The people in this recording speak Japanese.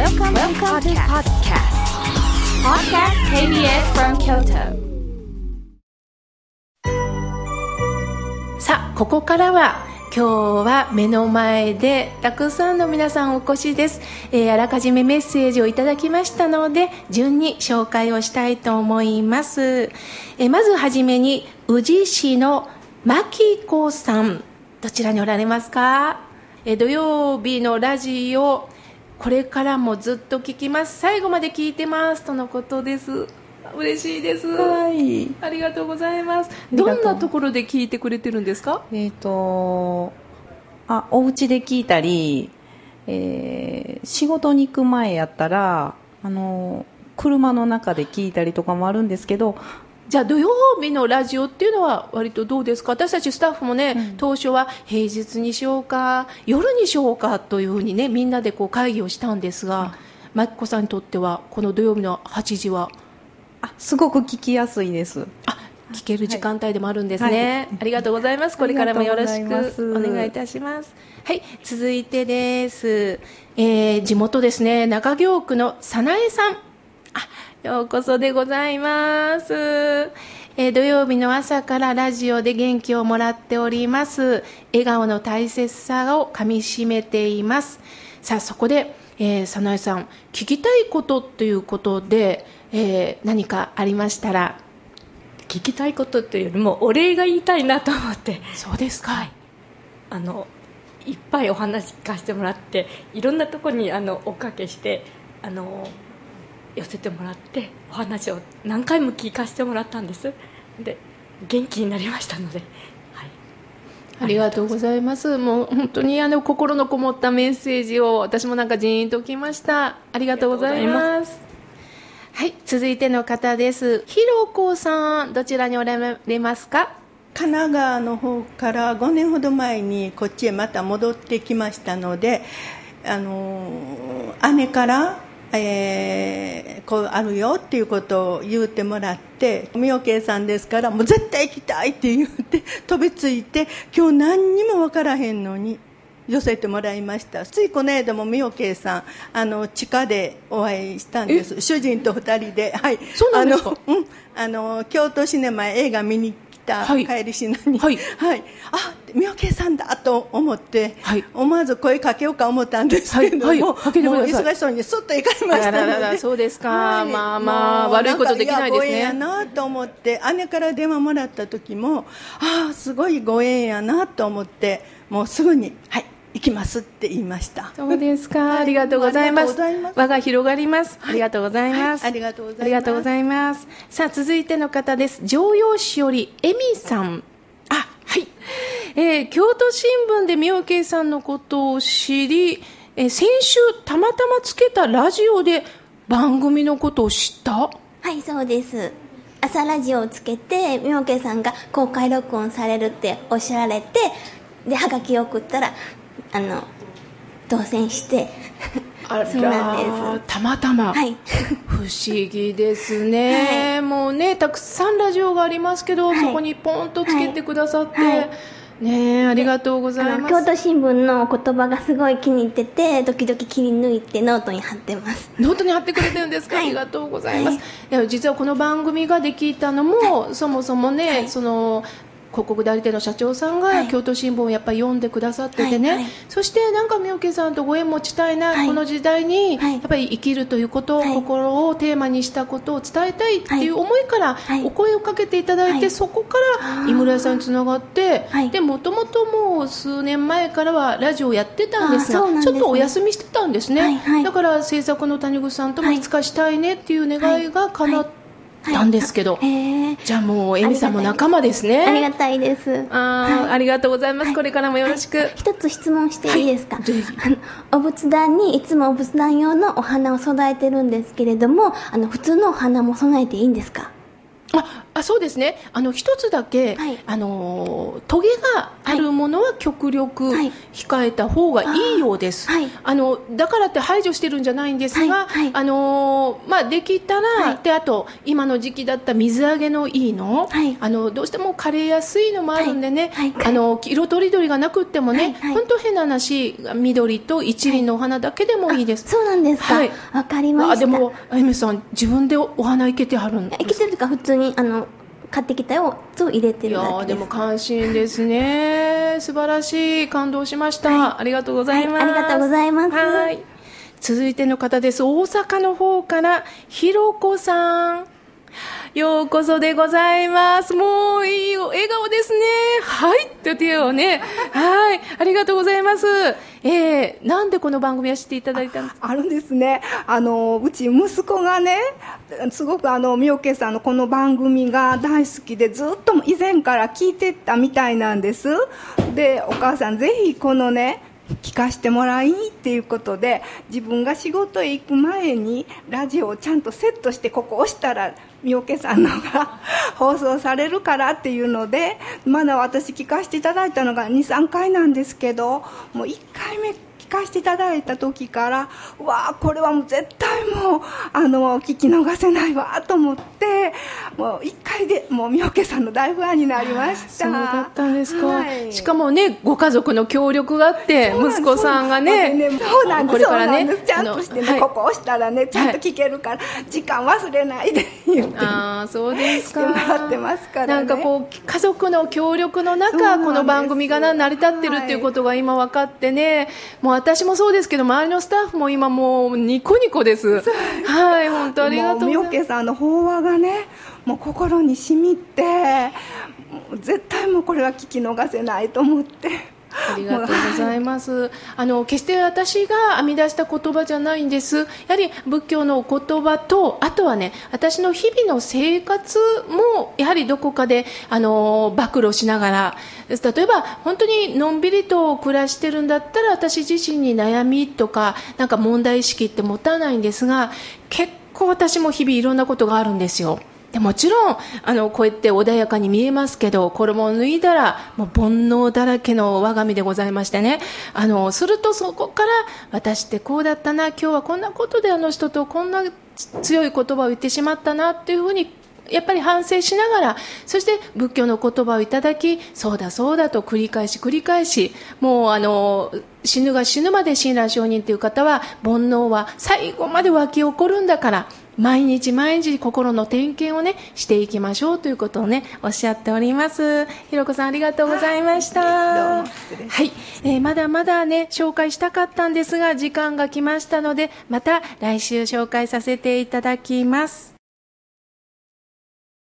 Welcome, Welcome to podcast. Podcast KBS from Kyoto. さあ、ここからは今日は目の前でたくさんの皆さんお越しです、えー、あらかじめメッセージをいただきましたので順に紹介をしたいと思います、えー、まずはじめに宇治市の牧子さんどちらにおられますか、えー、土曜日のラジオこれからもずっと聞きます。最後まで聞いてますとのことです。嬉しいです。はい。ありがとうございます。どんなところで聞いてくれてるんですか？えっ、ー、とあお家で聞いたり、えー、仕事に行く前やったらあの車の中で聞いたりとかもあるんですけどじゃあ土曜日のラジオっていうのは割とどうですか？私たちスタッフもね、うん、当初は平日にしようか夜にしようかというふうにねみんなでこう会議をしたんですが、マキコさんにとってはこの土曜日の8時は？あすごく聞きやすいです。あ聞ける時間帯でもあるんですね、はい、ありがとうございます。これからもよろしくお願いいたします。はい続いてです、えー、地元ですね。中京区の早苗さん。あようこそでございます。えー、土曜日の朝からラジオで元気をもらっております。笑顔の大切さをかみしめています。さあ、そこで、えー、早苗さん、聞きたいことということで、えー、何かありましたら？聞きたいことというよりも、お礼が言いたいなと思って。そうですか。はい、あの、いっぱいお話聞かせてもらって、いろんなところにあのおかけして、あの、寄せてもらってお話を何回も聞かせてもらったんです。で元気になりましたので、はい、ありがとうございます。もう本当にあの心のこもったメッセージを私もなんかジーンときました。ありがとうございます。はい続いての方です。ひろこさんどちらにおられますか？神奈川の方から5年ほど前にこっちへまた戻ってきましたのであの姉からえー、こうあるよっていうことを言うてもらって妙慶さんですからもう絶対行きたいって言って飛びついて今日何にも分からへんのに寄せてもらいましたついこの間も妙慶さんあの地下でお会いしたんです。主人と2人で。はい。そうなんですか？あの、うん、あの京都シネマ映画見にた帰りしなに、はい、はい、あ妙慶さんだと思って、はい、思わず声かけようか思ったんですけども,、はい。はい、もう忙しそうにすっと行かれましたので。そうですか、はい、まあまあ悪いことできないですね。やなと思って姉から電話もらった時もああすごいご縁やなと思ってもうすぐにはい行きますって言いました。そうですか、ありがとうございます。輪が広がります、ありがとうございます、ありがとうございます。ありがとうございます。さあ続いての方です。常陽市より恵美さん。あはい、えー、京都新聞で妙慶さんのことを知り、えー、先週たまたまつけたラジオで番組のことを知った？はいそうです。朝ラジオをつけて妙慶さんが公開録音されるっておっしゃられてではがきを送ったらあの当選してあそうなんです。たまたま、はい、不思議ですね、はい、もうねたくさんラジオがありますけど、はい、そこにポンとつけてくださって、ねありがとうございます。京都新聞の言葉がすごい気に入ってて時々切り抜いてノートに貼ってます。ノートに貼ってくれてるんですか、はい、ありがとうございます、はい、実はこの番組ができたのも、はい、そもそもね、その広告代理店の社長さんが京都新聞をやっぱり読んでくださっててね、はいはい、そしてなんか妙慶さんとご縁持ちたいな、はい、この時代にやっぱり生きるということ、心をテーマにしたことを伝えたいっていう思いからお声をかけていただいて、そこから井村屋さんにつながって、でもともともう数年前からはラジオをやってたんですが、ね、ちょっとお休みしてたんですね、だから制作の谷口さんともい。つかしたいねっていう願いが叶って、なんですけど、はい、じゃあもうエミさんも仲間ですね。ありがたいです。あ,、はい、ありがとうございます、これからもよろしく、一つ質問していいですか、あのお仏壇にいつもお仏壇用のお花を備えてるんですけれどもあの普通のお花も備えていいんですか？ああそうですね。あの一つだけ、はい。あのトゲがあるものは極力はい。控えた方がいいようです、はい。あのだからって排除してるんじゃないんですが、はい。はい。あのまあ、できたら、はい。であと今の時期だったら水揚げのいいの,、はい。あのどうしても枯れやすいのもあるんでね、あの色とりどりがなくってもね、本当変な話緑と一輪のお花だけでもいいです、そうなんですか。わ、はい。かりました。あでもあゆめさん自分でお花いけてはるんです生きてるとか普通にあの買ってきたよと入れていやるだけです。ーでも関心ですね。素晴らしい感動しました、ありがとうございます、はいありがとうございます。はい。続いての方です。大阪の方からひろこさんようこそでございます。もういいお笑顔ですね。はい。って手をね。はい。ありがとうございます。えー、なんでこの番組は知っていただいたんですか？あるんですね。あの、うち息子がね、すごくあの、みおけさんのこの番組が大好きで、ずっと以前から聞いてたみたいなんです。で、お母さんぜひこのね、聞かしてもらいっていうことで自分が仕事へ行く前にラジオをちゃんとセットしてここ押したら三宅さんのが放送されるからっていうのでまだ私聞かせていただいたのが23回なんですけどもう1回目かせていただいた時からうわあこれはもう絶対もうあの聞き逃せないわと思ってもう1回でもうみおけさんの大ファンになりました。そうだったんですか、はい。しかもねご家族の協力があって息子さんがねそうなんです。これからねちゃんとしてね、はい。ここ押したらねちゃんと聞けるから、時間忘れないで言ってああそうですか。ってますからね。なんかこう家族の協力の中この番組がな成り立ってるっていうことが今分かってね、もう私もそうですけど周りのスタッフも今もうニコニコです。はい本当ありがとうござさんの法話がねもう心に染みて絶対もうこれは聞き逃せないと思ってありがとうございます。あの決して私が編み出した言葉じゃないんです。やはり仏教のお言葉とあとはね私の日々の生活もやはりどこかであの暴露しながら例えば本当にのんびりと暮らしてるんだったら私自身に悩みとかなんか問題意識って持たないんですが結構私も日々いろんなことがあるんですよ。でもちろんあのこうやって穏やかに見えますけど衣を脱いだらもう煩悩だらけの我が身でございましてね。あのするとそこから私ってこうだったな今日はこんなことであの人とこんな強い言葉を言ってしまったなっていうふうにやっぱり反省しながらそして仏教の言葉をいただきそうだそうだと繰り返し繰り返しもうあの死ぬが死ぬまで親鸞上人という方は煩悩は最後まで湧き起こるんだから毎日毎日心の点検をねしていきましょうということをねおっしゃっております。ひろこさんありがとうございました。どうも失礼しまはい、えーまだまだね紹介したかったんですが時間が来ましたのでまた来週紹介させていただきます